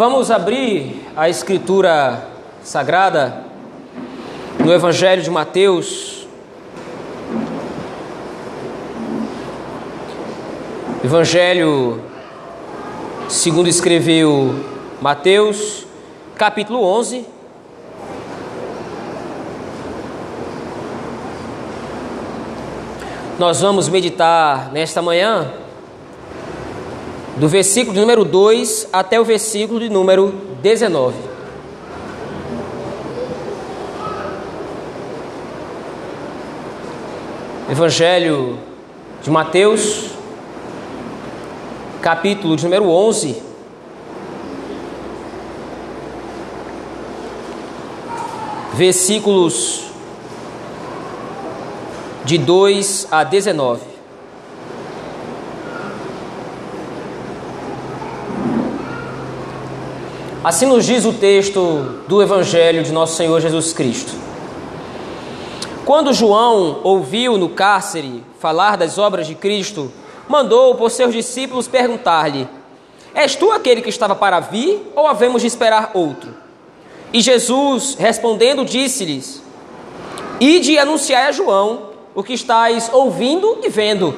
Vamos abrir a Escritura Sagrada no Evangelho de Mateus. Evangelho segundo escreveu Mateus, capítulo 11. Nós vamos meditar nesta manhã do versículo de número 2 até o versículo de número 19. Evangelho de Mateus, capítulo de número 11. Versículos de 2 a 19. Assim nos diz o texto do Evangelho de nosso Senhor Jesus Cristo. Quando João ouviu no cárcere falar das obras de Cristo, mandou por seus discípulos perguntar-lhe: És tu aquele que estava para vir ou havemos de esperar outro? E Jesus, respondendo, disse-lhes: Ide anunciai a João o que estáis ouvindo e vendo.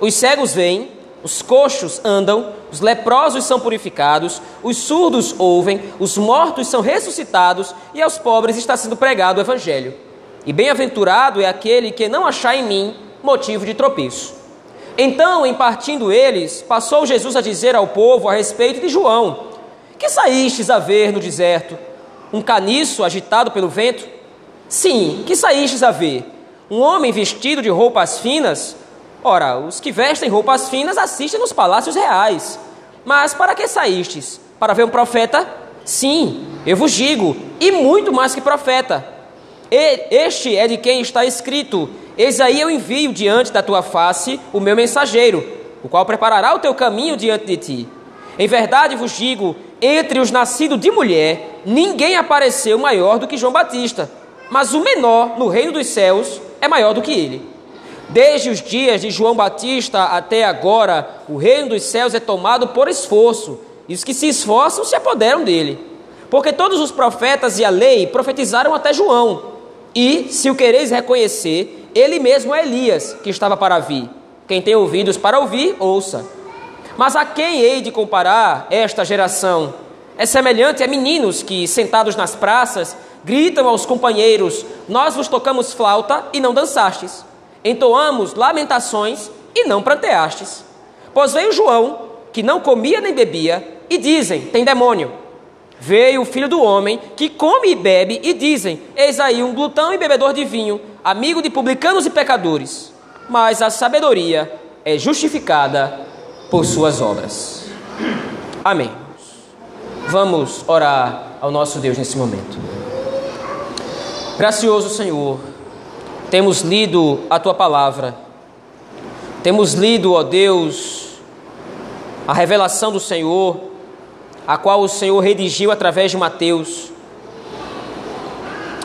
Os cegos vêm, os coxos andam, os leprosos são purificados, os surdos ouvem, os mortos são ressuscitados e aos pobres está sendo pregado o evangelho. E bem-aventurado é aquele que não achar em mim motivo de tropeço. Então, em partindo eles, passou Jesus a dizer ao povo a respeito de João: Que saístes a ver no deserto? Um caniço agitado pelo vento? Sim, que saístes a ver? Um homem vestido de roupas finas? Ora, os que vestem roupas finas assistem nos palácios reais. Mas para que saístes? Para ver um profeta? Sim, eu vos digo, e muito mais que profeta. E este é de quem está escrito: Eis aí eu envio diante da tua face o meu mensageiro, o qual preparará o teu caminho diante de ti. Em verdade vos digo: entre os nascidos de mulher, ninguém apareceu maior do que João Batista, mas o menor no reino dos céus é maior do que ele. Desde os dias de João Batista até agora, o reino dos céus é tomado por esforço, e os que se esforçam se apoderam dele. Porque todos os profetas e a lei profetizaram até João. E, se o quereis reconhecer, ele mesmo é Elias, que estava para vir. Quem tem ouvidos para ouvir, ouça. Mas a quem hei de comparar esta geração? É semelhante a meninos que, sentados nas praças, gritam aos companheiros: Nós vos tocamos flauta e não dançastes entoamos lamentações e não pranteastes. Pois veio João, que não comia nem bebia, e dizem: tem demônio. Veio o filho do homem, que come e bebe, e dizem: Eis aí um glutão e bebedor de vinho, amigo de publicanos e pecadores. Mas a sabedoria é justificada por suas obras. Amém. Vamos orar ao nosso Deus nesse momento. Gracioso Senhor, temos lido a tua palavra, temos lido, ó Deus, a revelação do Senhor, a qual o Senhor redigiu através de Mateus.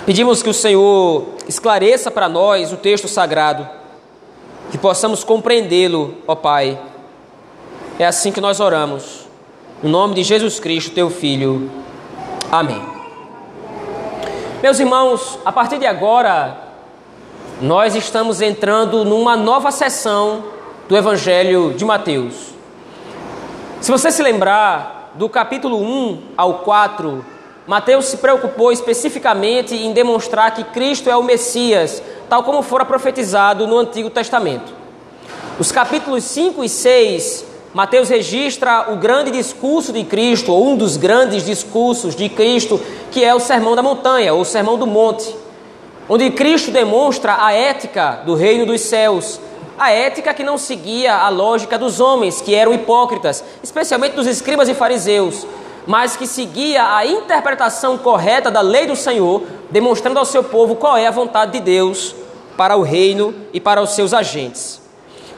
Pedimos que o Senhor esclareça para nós o texto sagrado, que possamos compreendê-lo, ó Pai. É assim que nós oramos. No nome de Jesus Cristo, teu Filho. Amém. Meus irmãos, a partir de agora, nós estamos entrando numa nova sessão do Evangelho de Mateus. Se você se lembrar, do capítulo 1 ao 4, Mateus se preocupou especificamente em demonstrar que Cristo é o Messias, tal como fora profetizado no Antigo Testamento. Os capítulos 5 e 6, Mateus registra o grande discurso de Cristo, ou um dos grandes discursos de Cristo, que é o Sermão da Montanha, ou o Sermão do Monte onde Cristo demonstra a ética do reino dos céus, a ética que não seguia a lógica dos homens, que eram hipócritas, especialmente dos escribas e fariseus, mas que seguia a interpretação correta da lei do Senhor, demonstrando ao seu povo qual é a vontade de Deus para o reino e para os seus agentes.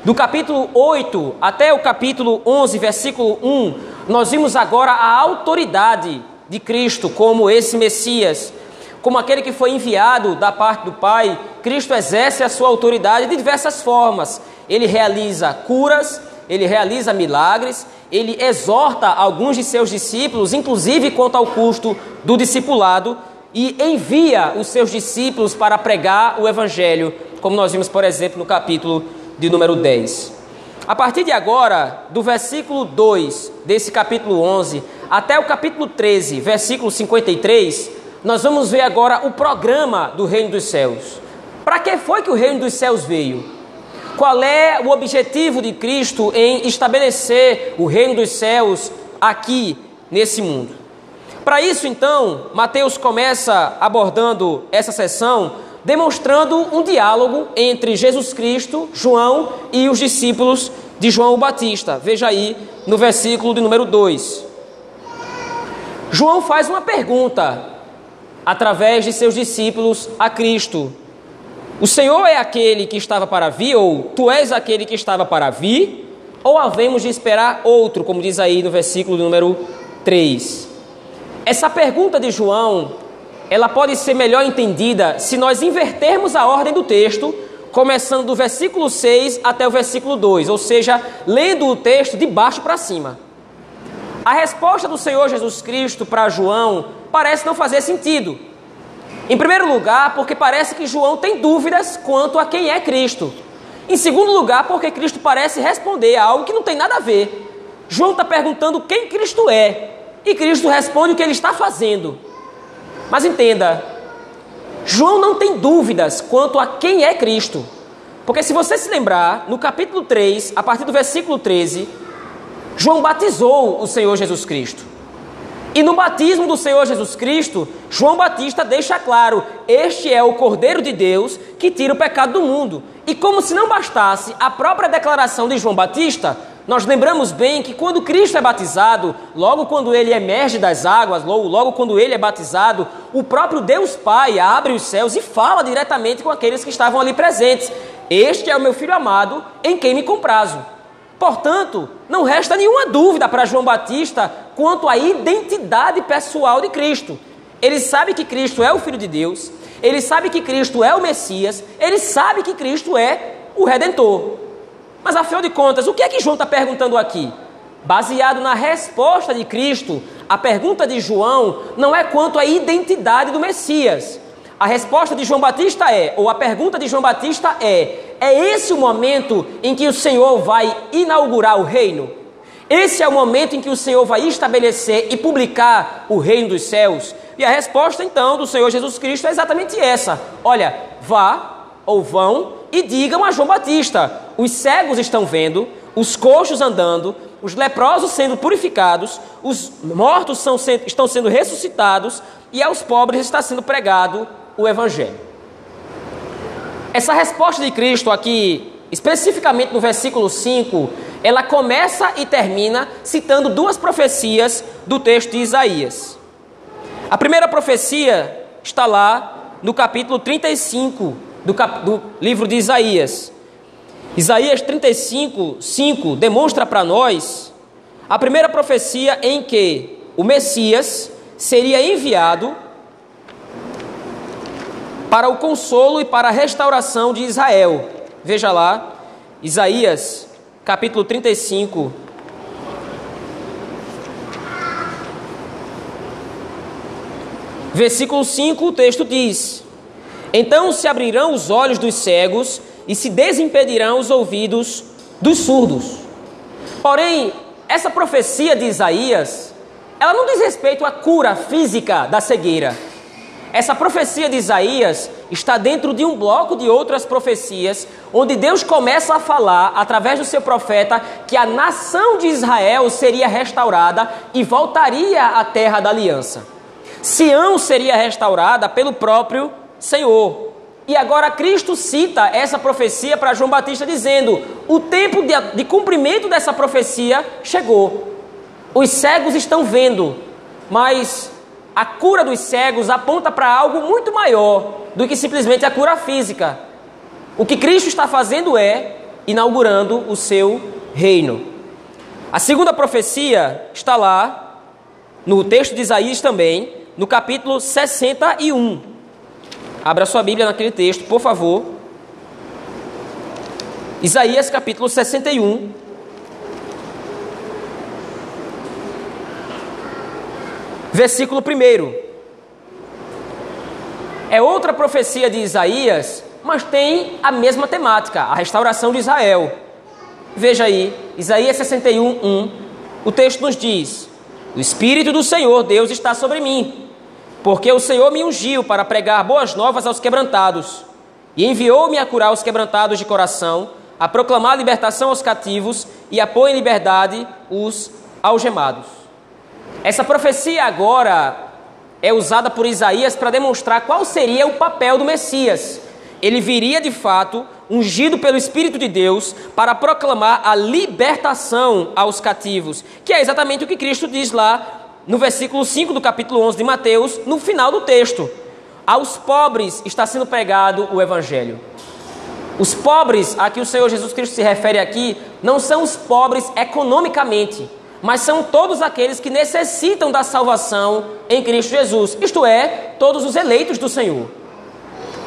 Do capítulo 8 até o capítulo 11, versículo 1, nós vimos agora a autoridade de Cristo como esse Messias, como aquele que foi enviado da parte do Pai, Cristo exerce a sua autoridade de diversas formas. Ele realiza curas, ele realiza milagres, ele exorta alguns de seus discípulos, inclusive quanto ao custo do discipulado, e envia os seus discípulos para pregar o evangelho, como nós vimos, por exemplo, no capítulo de número 10. A partir de agora, do versículo 2 desse capítulo 11 até o capítulo 13, versículo 53, nós vamos ver agora o programa do reino dos céus. Para que foi que o reino dos céus veio? Qual é o objetivo de Cristo em estabelecer o reino dos céus aqui nesse mundo? Para isso, então, Mateus começa abordando essa sessão demonstrando um diálogo entre Jesus Cristo, João e os discípulos de João o Batista. Veja aí no versículo de número 2. João faz uma pergunta através de seus discípulos a Cristo: O Senhor é aquele que estava para vir, ou tu és aquele que estava para vir? Ou havemos de esperar outro, como diz aí no versículo número 3? Essa pergunta de João ela pode ser melhor entendida se nós invertermos a ordem do texto, começando do versículo 6 até o versículo 2, ou seja, lendo o texto de baixo para cima. A resposta do Senhor Jesus Cristo para João parece não fazer sentido. Em primeiro lugar, porque parece que João tem dúvidas quanto a quem é Cristo. Em segundo lugar, porque Cristo parece responder a algo que não tem nada a ver. João está perguntando quem Cristo é, e Cristo responde o que ele está fazendo. Mas entenda, João não tem dúvidas quanto a quem é Cristo. Porque se você se lembrar, no capítulo 3, a partir do versículo 13, João batizou o Senhor Jesus Cristo. E no batismo do Senhor Jesus Cristo, João Batista deixa claro: este é o Cordeiro de Deus que tira o pecado do mundo. E como se não bastasse a própria declaração de João Batista, nós lembramos bem que quando Cristo é batizado, logo quando ele emerge das águas, logo, logo quando ele é batizado, o próprio Deus Pai abre os céus e fala diretamente com aqueles que estavam ali presentes: Este é o meu filho amado, em quem me comprazo. Portanto, não resta nenhuma dúvida para João Batista quanto à identidade pessoal de Cristo. Ele sabe que Cristo é o Filho de Deus, ele sabe que Cristo é o Messias, ele sabe que Cristo é o Redentor. Mas afinal de contas, o que é que João está perguntando aqui? Baseado na resposta de Cristo, a pergunta de João não é quanto à identidade do Messias. A resposta de João Batista é, ou a pergunta de João Batista é: é esse o momento em que o Senhor vai inaugurar o reino? Esse é o momento em que o Senhor vai estabelecer e publicar o reino dos céus? E a resposta então do Senhor Jesus Cristo é exatamente essa: olha, vá ou vão e digam a João Batista: os cegos estão vendo, os coxos andando, os leprosos sendo purificados, os mortos são, estão sendo ressuscitados e aos pobres está sendo pregado o Evangelho. Essa resposta de Cristo aqui, especificamente no versículo 5, ela começa e termina citando duas profecias do texto de Isaías. A primeira profecia está lá no capítulo 35 do, cap, do livro de Isaías. Isaías 35, 5 demonstra para nós a primeira profecia em que o Messias seria enviado para o consolo e para a restauração de Israel. Veja lá, Isaías capítulo 35. Versículo 5, o texto diz: Então se abrirão os olhos dos cegos e se desimpedirão os ouvidos dos surdos. Porém, essa profecia de Isaías, ela não diz respeito à cura física da cegueira. Essa profecia de Isaías está dentro de um bloco de outras profecias, onde Deus começa a falar, através do seu profeta, que a nação de Israel seria restaurada e voltaria à terra da aliança. Sião seria restaurada pelo próprio Senhor. E agora Cristo cita essa profecia para João Batista, dizendo: o tempo de, de cumprimento dessa profecia chegou. Os cegos estão vendo, mas a cura dos cegos aponta para algo muito maior do que simplesmente a cura física. O que Cristo está fazendo é inaugurando o seu reino. A segunda profecia está lá no texto de Isaías também, no capítulo 61. Abra sua Bíblia naquele texto, por favor. Isaías capítulo 61. Versículo 1. É outra profecia de Isaías, mas tem a mesma temática, a restauração de Israel. Veja aí, Isaías 61, 1. O texto nos diz: O Espírito do Senhor Deus está sobre mim, porque o Senhor me ungiu para pregar boas novas aos quebrantados, e enviou-me a curar os quebrantados de coração, a proclamar libertação aos cativos e a pôr em liberdade os algemados. Essa profecia agora é usada por Isaías para demonstrar qual seria o papel do Messias. Ele viria de fato ungido pelo Espírito de Deus para proclamar a libertação aos cativos, que é exatamente o que Cristo diz lá no versículo 5 do capítulo 11 de Mateus, no final do texto. Aos pobres está sendo pregado o evangelho. Os pobres a que o Senhor Jesus Cristo se refere aqui não são os pobres economicamente, mas são todos aqueles que necessitam da salvação em Cristo Jesus, isto é, todos os eleitos do Senhor.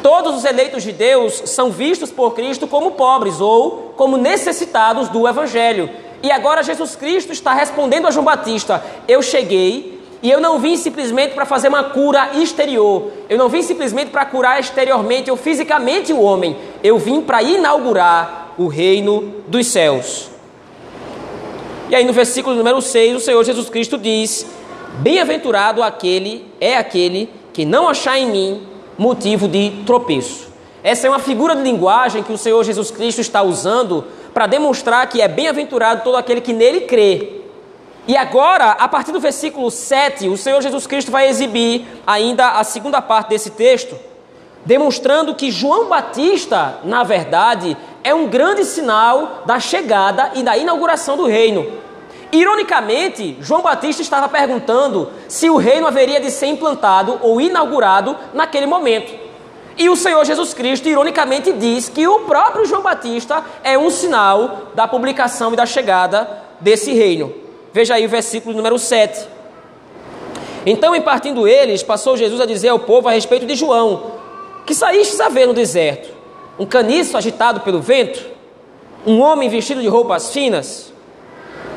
Todos os eleitos de Deus são vistos por Cristo como pobres ou como necessitados do Evangelho. E agora Jesus Cristo está respondendo a João Batista: Eu cheguei e eu não vim simplesmente para fazer uma cura exterior. Eu não vim simplesmente para curar exteriormente ou fisicamente o homem. Eu vim para inaugurar o reino dos céus. E aí no versículo número 6, o Senhor Jesus Cristo diz: Bem-aventurado aquele é aquele que não achar em mim motivo de tropeço. Essa é uma figura de linguagem que o Senhor Jesus Cristo está usando para demonstrar que é bem-aventurado todo aquele que nele crê. E agora, a partir do versículo 7, o Senhor Jesus Cristo vai exibir ainda a segunda parte desse texto, demonstrando que João Batista, na verdade, é um grande sinal da chegada e da inauguração do reino. Ironicamente, João Batista estava perguntando se o reino haveria de ser implantado ou inaugurado naquele momento. E o Senhor Jesus Cristo, ironicamente, diz que o próprio João Batista é um sinal da publicação e da chegada desse reino. Veja aí o versículo número 7. Então, em partindo eles, passou Jesus a dizer ao povo a respeito de João: Que saístes a ver no deserto? Um caniço agitado pelo vento? Um homem vestido de roupas finas?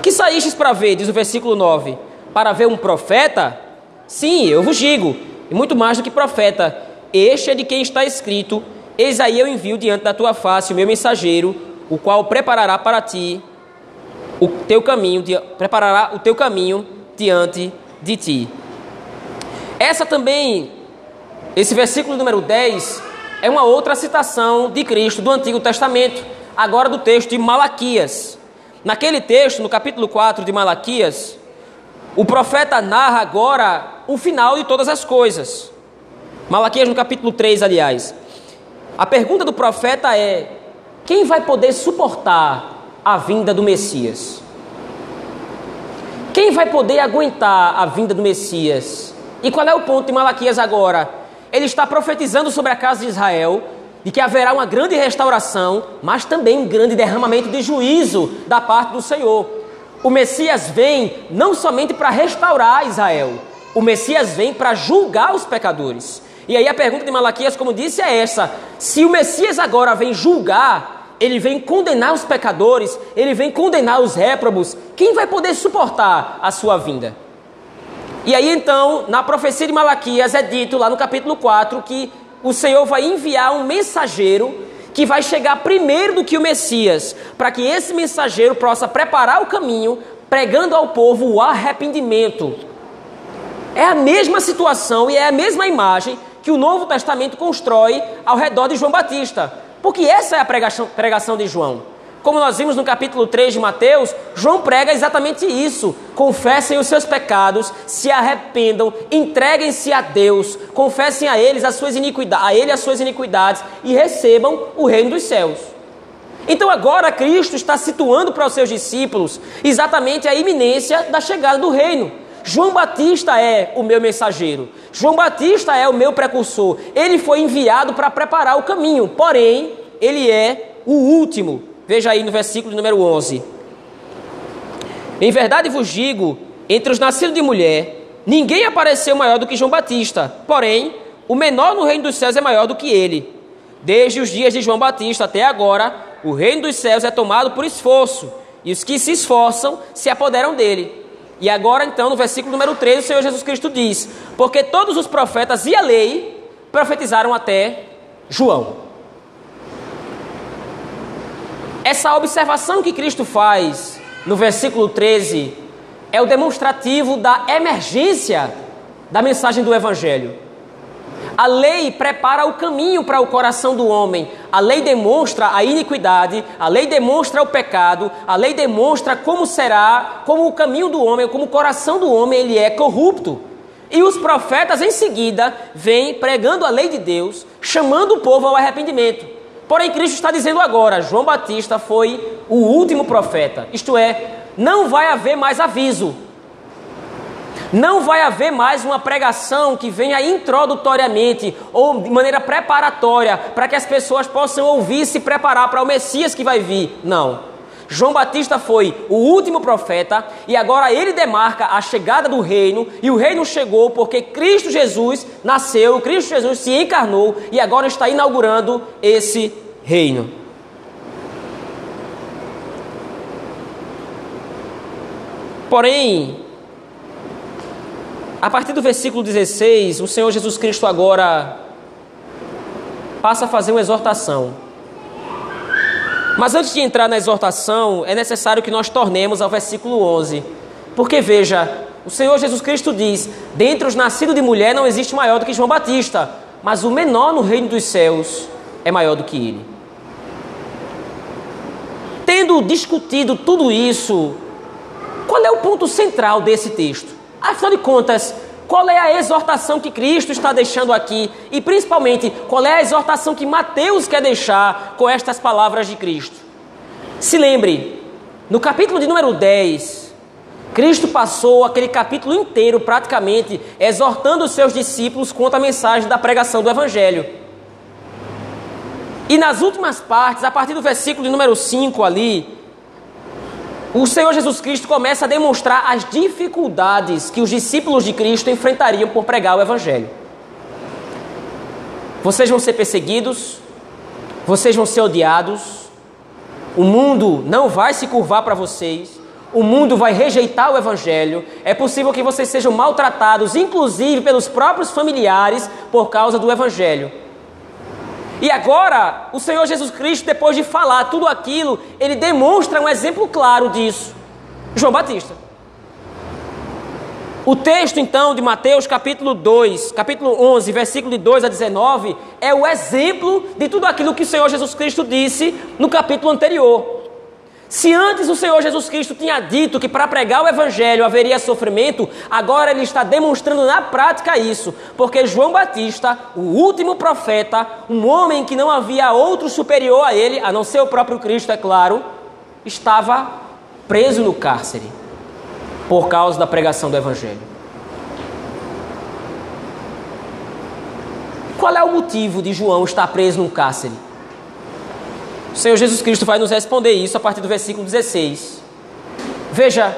Que saístes para ver, diz o versículo 9: Para ver um profeta? Sim, eu vos digo, e muito mais do que profeta. Este é de quem está escrito: Eis aí eu envio diante da tua face o meu mensageiro, o qual preparará para ti o teu caminho, preparará o teu caminho diante de ti. Essa também, esse versículo número 10, é uma outra citação de Cristo do Antigo Testamento, agora do texto de Malaquias. Naquele texto, no capítulo 4 de Malaquias, o profeta narra agora o final de todas as coisas. Malaquias no capítulo 3, aliás. A pergunta do profeta é: quem vai poder suportar a vinda do Messias? Quem vai poder aguentar a vinda do Messias? E qual é o ponto de Malaquias agora? Ele está profetizando sobre a casa de Israel, de que haverá uma grande restauração, mas também um grande derramamento de juízo da parte do Senhor. O Messias vem não somente para restaurar Israel, o Messias vem para julgar os pecadores. E aí a pergunta de Malaquias, como disse, é essa: se o Messias agora vem julgar, ele vem condenar os pecadores, ele vem condenar os réprobos. Quem vai poder suportar a sua vinda? E aí então, na profecia de Malaquias é dito lá no capítulo 4 que o Senhor vai enviar um mensageiro que vai chegar primeiro do que o Messias, para que esse mensageiro possa preparar o caminho, pregando ao povo o arrependimento. É a mesma situação e é a mesma imagem que o Novo Testamento constrói ao redor de João Batista. Porque essa é a pregação, pregação de João. Como nós vimos no capítulo 3 de Mateus, João prega exatamente isso. Confessem os seus pecados, se arrependam, entreguem-se a Deus, confessem a eles as suas iniquidades, a ele as suas iniquidades e recebam o reino dos céus. Então agora Cristo está situando para os seus discípulos exatamente a iminência da chegada do reino. João Batista é o meu mensageiro. João Batista é o meu precursor. Ele foi enviado para preparar o caminho, porém, ele é o último. Veja aí no versículo número 11. Em verdade vos digo: entre os nascidos de mulher, ninguém apareceu maior do que João Batista. Porém, o menor no reino dos céus é maior do que ele. Desde os dias de João Batista até agora, o reino dos céus é tomado por esforço, e os que se esforçam se apoderam dele. E agora, então, no versículo número 13, o Senhor Jesus Cristo diz: Porque todos os profetas e a lei profetizaram até João. Essa observação que Cristo faz no versículo 13 é o demonstrativo da emergência da mensagem do Evangelho. A lei prepara o caminho para o coração do homem. A lei demonstra a iniquidade, a lei demonstra o pecado, a lei demonstra como será, como o caminho do homem, como o coração do homem ele é corrupto. E os profetas em seguida vêm pregando a lei de Deus, chamando o povo ao arrependimento. Porém, Cristo está dizendo agora: João Batista foi o último profeta, isto é, não vai haver mais aviso, não vai haver mais uma pregação que venha introdutoriamente ou de maneira preparatória para que as pessoas possam ouvir e se preparar para o Messias que vai vir. Não. João Batista foi o último profeta e agora ele demarca a chegada do reino e o reino chegou porque Cristo Jesus nasceu, Cristo Jesus se encarnou e agora está inaugurando esse reino. Porém, a partir do versículo 16, o Senhor Jesus Cristo agora passa a fazer uma exortação. Mas antes de entrar na exortação, é necessário que nós tornemos ao versículo 11. Porque veja, o Senhor Jesus Cristo diz: Dentre os nascidos de mulher não existe maior do que João Batista, mas o menor no reino dos céus é maior do que ele. Tendo discutido tudo isso, qual é o ponto central desse texto? Afinal de contas, qual é a exortação que Cristo está deixando aqui? E principalmente, qual é a exortação que Mateus quer deixar com estas palavras de Cristo? Se lembre, no capítulo de número 10, Cristo passou aquele capítulo inteiro praticamente exortando os seus discípulos quanto à mensagem da pregação do Evangelho. E nas últimas partes, a partir do versículo de número 5 ali, o Senhor Jesus Cristo começa a demonstrar as dificuldades que os discípulos de Cristo enfrentariam por pregar o Evangelho. Vocês vão ser perseguidos, vocês vão ser odiados, o mundo não vai se curvar para vocês, o mundo vai rejeitar o Evangelho, é possível que vocês sejam maltratados, inclusive pelos próprios familiares, por causa do Evangelho. E agora, o Senhor Jesus Cristo, depois de falar tudo aquilo, ele demonstra um exemplo claro disso. João Batista. O texto então de Mateus capítulo 2, capítulo 11, versículo de 2 a 19, é o exemplo de tudo aquilo que o Senhor Jesus Cristo disse no capítulo anterior. Se antes o Senhor Jesus Cristo tinha dito que para pregar o Evangelho haveria sofrimento, agora ele está demonstrando na prática isso, porque João Batista, o último profeta, um homem que não havia outro superior a ele, a não ser o próprio Cristo, é claro, estava preso no cárcere por causa da pregação do Evangelho. Qual é o motivo de João estar preso no cárcere? O Senhor Jesus Cristo vai nos responder isso a partir do versículo 16. Veja,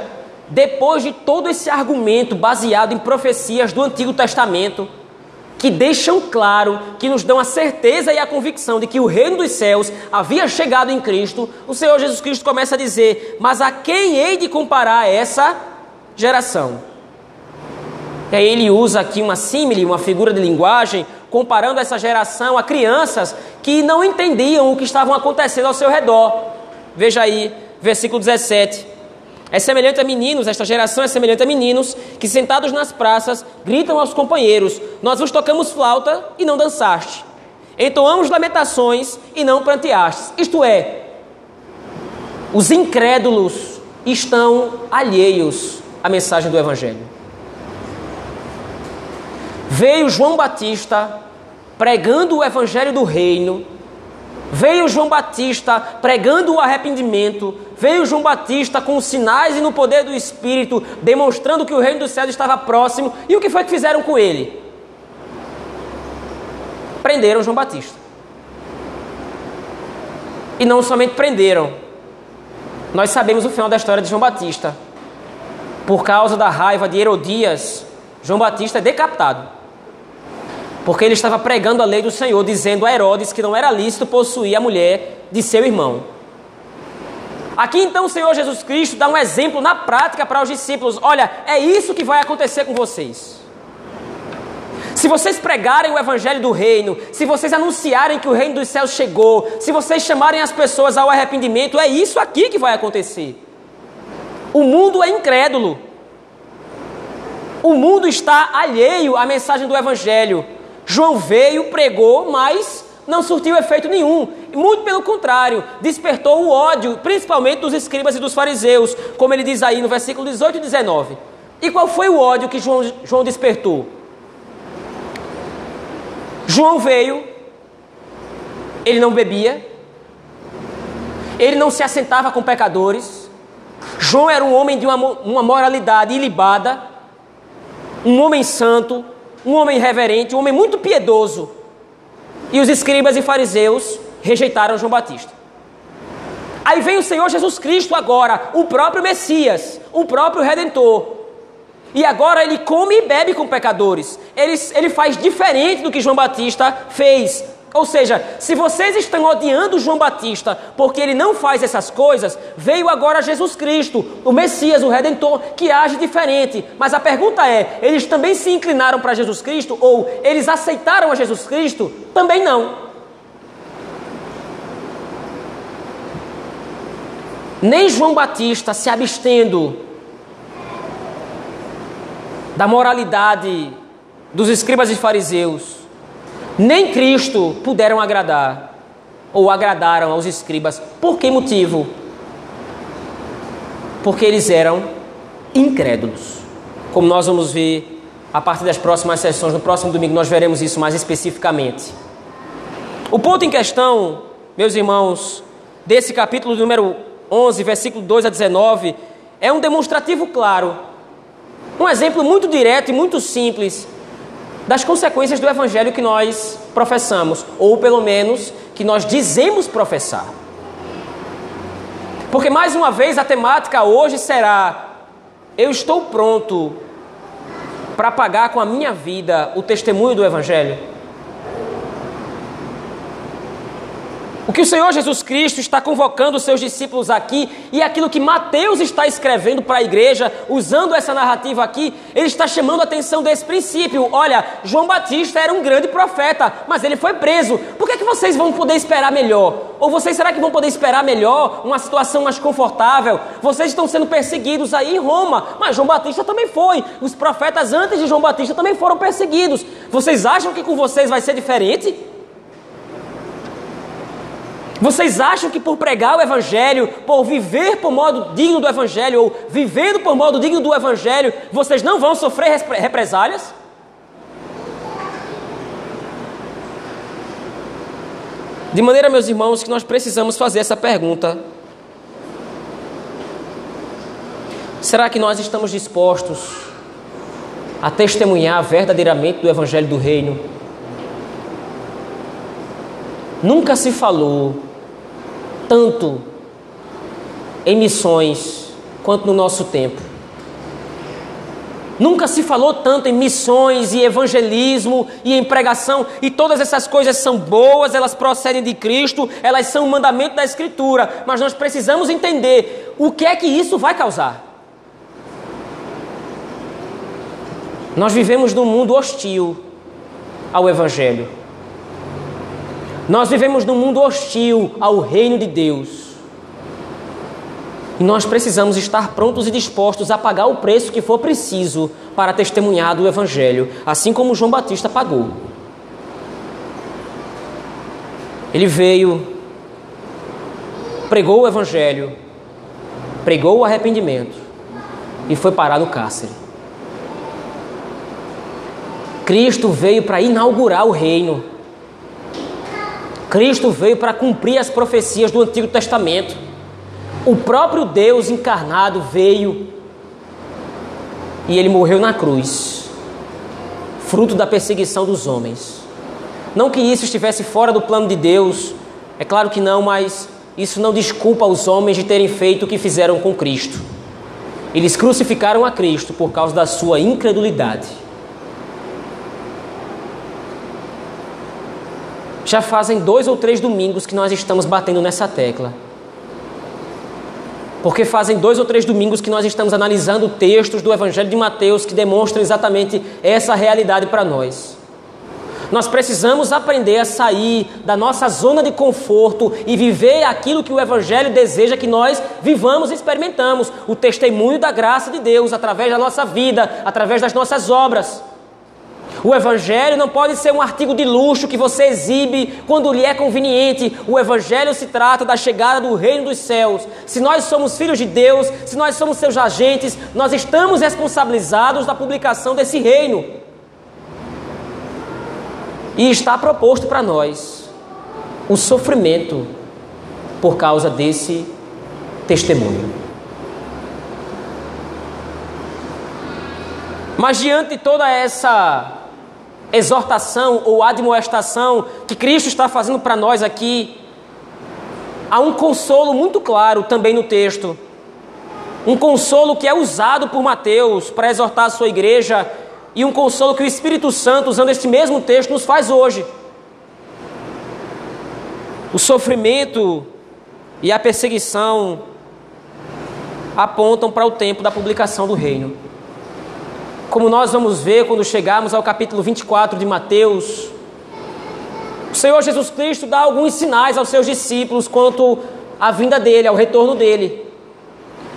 depois de todo esse argumento baseado em profecias do Antigo Testamento, que deixam claro, que nos dão a certeza e a convicção de que o reino dos céus havia chegado em Cristo, o Senhor Jesus Cristo começa a dizer: Mas a quem hei de comparar essa geração? E aí ele usa aqui uma símile, uma figura de linguagem, comparando essa geração a crianças que não entendiam o que estavam acontecendo ao seu redor. Veja aí, versículo 17. É semelhante a meninos, esta geração é semelhante a meninos que sentados nas praças gritam aos companheiros: Nós vos tocamos flauta e não dançaste. Entoamos lamentações e não pranteaste. Isto é, os incrédulos estão alheios à mensagem do Evangelho. Veio João Batista pregando o evangelho do reino. Veio João Batista pregando o arrependimento. Veio João Batista com sinais e no poder do Espírito, demonstrando que o reino dos céus estava próximo. E o que foi que fizeram com ele? Prenderam João Batista. E não somente prenderam, nós sabemos o final da história de João Batista. Por causa da raiva de Herodias, João Batista é decapitado. Porque ele estava pregando a lei do Senhor, dizendo a Herodes que não era lícito possuir a mulher de seu irmão. Aqui então o Senhor Jesus Cristo dá um exemplo na prática para os discípulos: olha, é isso que vai acontecer com vocês. Se vocês pregarem o evangelho do reino, se vocês anunciarem que o reino dos céus chegou, se vocês chamarem as pessoas ao arrependimento, é isso aqui que vai acontecer. O mundo é incrédulo. O mundo está alheio à mensagem do evangelho. João veio, pregou, mas não surtiu efeito nenhum. Muito pelo contrário, despertou o ódio, principalmente dos escribas e dos fariseus, como ele diz aí no versículo 18 e 19. E qual foi o ódio que João, João despertou? João veio, ele não bebia, ele não se assentava com pecadores. João era um homem de uma, uma moralidade ilibada, um homem santo, um homem reverente, um homem muito piedoso. E os escribas e fariseus rejeitaram João Batista. Aí vem o Senhor Jesus Cristo agora, o próprio Messias, o próprio Redentor. E agora ele come e bebe com pecadores. Ele, ele faz diferente do que João Batista fez. Ou seja, se vocês estão odiando João Batista porque ele não faz essas coisas, veio agora Jesus Cristo, o Messias, o Redentor, que age diferente. Mas a pergunta é: eles também se inclinaram para Jesus Cristo ou eles aceitaram a Jesus Cristo? Também não. Nem João Batista se abstendo da moralidade dos escribas e fariseus, nem Cristo puderam agradar, ou agradaram aos escribas. Por que motivo? Porque eles eram incrédulos. Como nós vamos ver a partir das próximas sessões, no próximo domingo nós veremos isso mais especificamente. O ponto em questão, meus irmãos, desse capítulo número 11, versículo 2 a 19, é um demonstrativo claro, um exemplo muito direto e muito simples das consequências do evangelho que nós professamos, ou pelo menos que nós dizemos professar. Porque mais uma vez a temática hoje será: eu estou pronto para pagar com a minha vida o testemunho do evangelho? O que o Senhor Jesus Cristo está convocando os seus discípulos aqui e aquilo que Mateus está escrevendo para a igreja, usando essa narrativa aqui, ele está chamando a atenção desse princípio. Olha, João Batista era um grande profeta, mas ele foi preso. Por que, é que vocês vão poder esperar melhor? Ou vocês será que vão poder esperar melhor, uma situação mais confortável? Vocês estão sendo perseguidos aí em Roma, mas João Batista também foi. Os profetas antes de João Batista também foram perseguidos. Vocês acham que com vocês vai ser diferente? Vocês acham que por pregar o Evangelho, por viver por modo digno do Evangelho, ou vivendo por modo digno do Evangelho, vocês não vão sofrer represálias? De maneira, meus irmãos, que nós precisamos fazer essa pergunta: será que nós estamos dispostos a testemunhar verdadeiramente do Evangelho do Reino? Nunca se falou tanto em missões quanto no nosso tempo. Nunca se falou tanto em missões e evangelismo e em pregação, e todas essas coisas são boas, elas procedem de Cristo, elas são um mandamento da Escritura, mas nós precisamos entender o que é que isso vai causar. Nós vivemos num mundo hostil ao Evangelho. Nós vivemos num mundo hostil ao reino de Deus. E nós precisamos estar prontos e dispostos a pagar o preço que for preciso para testemunhar do Evangelho, assim como João Batista pagou. Ele veio, pregou o Evangelho, pregou o arrependimento e foi parar no cárcere. Cristo veio para inaugurar o reino. Cristo veio para cumprir as profecias do Antigo Testamento. O próprio Deus encarnado veio e ele morreu na cruz, fruto da perseguição dos homens. Não que isso estivesse fora do plano de Deus, é claro que não, mas isso não desculpa os homens de terem feito o que fizeram com Cristo. Eles crucificaram a Cristo por causa da sua incredulidade. Já fazem dois ou três domingos que nós estamos batendo nessa tecla. Porque fazem dois ou três domingos que nós estamos analisando textos do Evangelho de Mateus que demonstram exatamente essa realidade para nós. Nós precisamos aprender a sair da nossa zona de conforto e viver aquilo que o Evangelho deseja que nós vivamos e experimentamos o testemunho da graça de Deus através da nossa vida, através das nossas obras. O Evangelho não pode ser um artigo de luxo que você exibe quando lhe é conveniente. O Evangelho se trata da chegada do reino dos céus. Se nós somos filhos de Deus, se nós somos seus agentes, nós estamos responsabilizados da publicação desse reino. E está proposto para nós o sofrimento por causa desse testemunho. Mas diante de toda essa exortação ou admoestação que Cristo está fazendo para nós aqui, há um consolo muito claro também no texto. Um consolo que é usado por Mateus para exortar a sua igreja e um consolo que o Espírito Santo, usando este mesmo texto, nos faz hoje. O sofrimento e a perseguição apontam para o tempo da publicação do reino. Como nós vamos ver quando chegarmos ao capítulo 24 de Mateus, o Senhor Jesus Cristo dá alguns sinais aos seus discípulos quanto à vinda dele, ao retorno dele.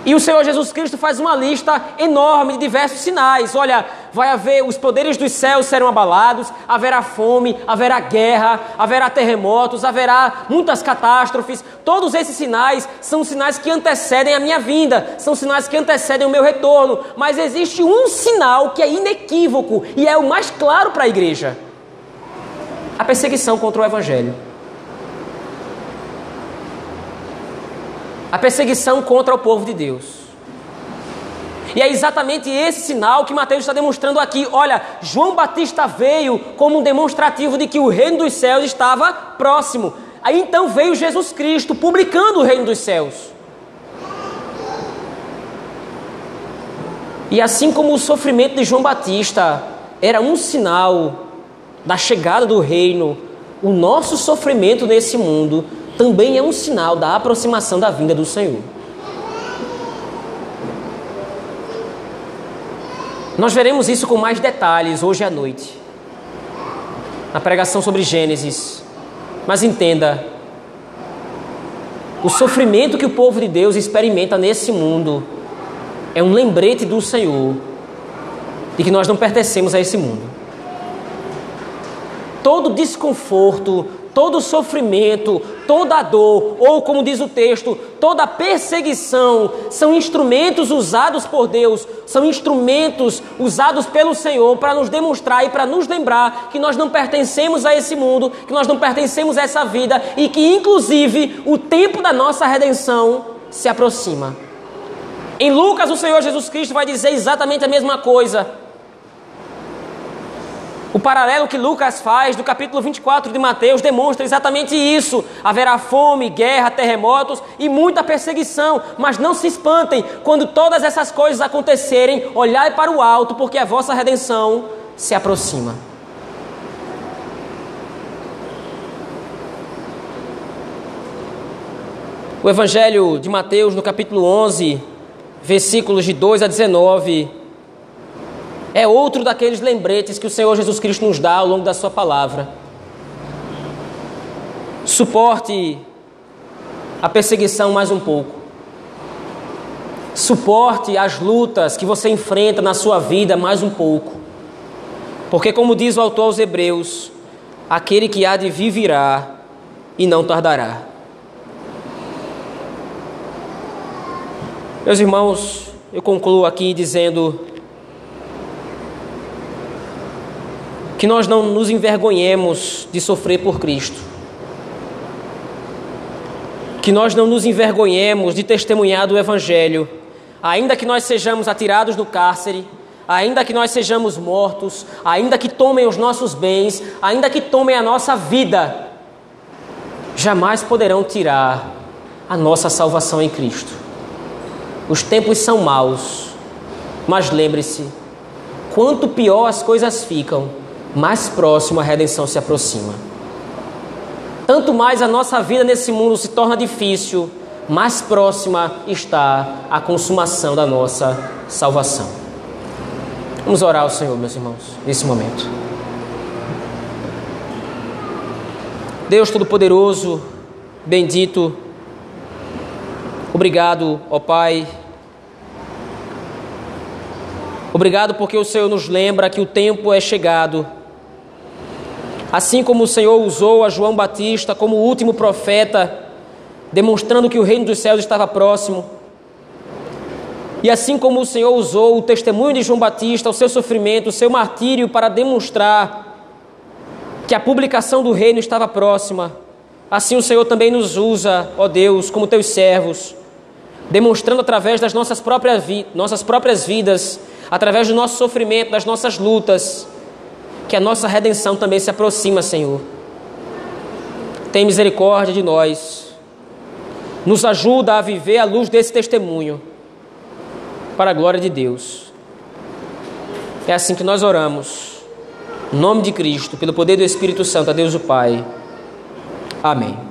E o Senhor Jesus Cristo faz uma lista enorme de diversos sinais. Olha, vai haver os poderes dos céus serão abalados, haverá fome, haverá guerra, haverá terremotos, haverá muitas catástrofes. Todos esses sinais são sinais que antecedem a minha vinda, são sinais que antecedem o meu retorno. Mas existe um sinal que é inequívoco e é o mais claro para a igreja: a perseguição contra o evangelho. A perseguição contra o povo de Deus. E é exatamente esse sinal que Mateus está demonstrando aqui. Olha, João Batista veio como um demonstrativo de que o reino dos céus estava próximo. Aí então veio Jesus Cristo publicando o reino dos céus. E assim como o sofrimento de João Batista era um sinal da chegada do reino, o nosso sofrimento nesse mundo também é um sinal da aproximação da vinda do Senhor. Nós veremos isso com mais detalhes hoje à noite, na pregação sobre Gênesis. Mas entenda, o sofrimento que o povo de Deus experimenta nesse mundo é um lembrete do Senhor de que nós não pertencemos a esse mundo. Todo desconforto, todo sofrimento, toda dor, ou como diz o texto, toda perseguição, são instrumentos usados por Deus, são instrumentos usados pelo Senhor para nos demonstrar e para nos lembrar que nós não pertencemos a esse mundo, que nós não pertencemos a essa vida e que, inclusive, o tempo da nossa redenção se aproxima. Em Lucas, o Senhor Jesus Cristo vai dizer exatamente a mesma coisa. O paralelo que Lucas faz do capítulo 24 de Mateus demonstra exatamente isso. Haverá fome, guerra, terremotos e muita perseguição. Mas não se espantem quando todas essas coisas acontecerem, olhai para o alto, porque a vossa redenção se aproxima. O Evangelho de Mateus, no capítulo 11, versículos de 2 a 19 é outro daqueles lembretes que o Senhor Jesus Cristo nos dá ao longo da Sua palavra. Suporte a perseguição mais um pouco. Suporte as lutas que você enfrenta na sua vida mais um pouco. Porque, como diz o autor aos Hebreus, aquele que há de vir virá e não tardará. Meus irmãos, eu concluo aqui dizendo que nós não nos envergonhemos de sofrer por Cristo. Que nós não nos envergonhemos de testemunhar do Evangelho, ainda que nós sejamos atirados do cárcere, ainda que nós sejamos mortos, ainda que tomem os nossos bens, ainda que tomem a nossa vida, jamais poderão tirar a nossa salvação em Cristo. Os tempos são maus, mas lembre-se: quanto pior as coisas ficam, mais próximo a redenção se aproxima. Tanto mais a nossa vida nesse mundo se torna difícil, mais próxima está a consumação da nossa salvação. Vamos orar ao Senhor, meus irmãos, nesse momento. Deus Todo-Poderoso, bendito, obrigado, ó Pai. Obrigado porque o Senhor nos lembra que o tempo é chegado. Assim como o Senhor usou a João Batista como o último profeta, demonstrando que o reino dos céus estava próximo. E assim como o Senhor usou o testemunho de João Batista, o seu sofrimento, o seu martírio para demonstrar que a publicação do reino estava próxima, assim o Senhor também nos usa, ó Deus, como teus servos, demonstrando através das nossas próprias, nossas próprias vidas, através do nosso sofrimento, das nossas lutas, que a nossa redenção também se aproxima, Senhor. Tem misericórdia de nós nos ajuda a viver à luz desse testemunho, para a glória de Deus. É assim que nós oramos, em nome de Cristo, pelo poder do Espírito Santo, a Deus o Pai. Amém.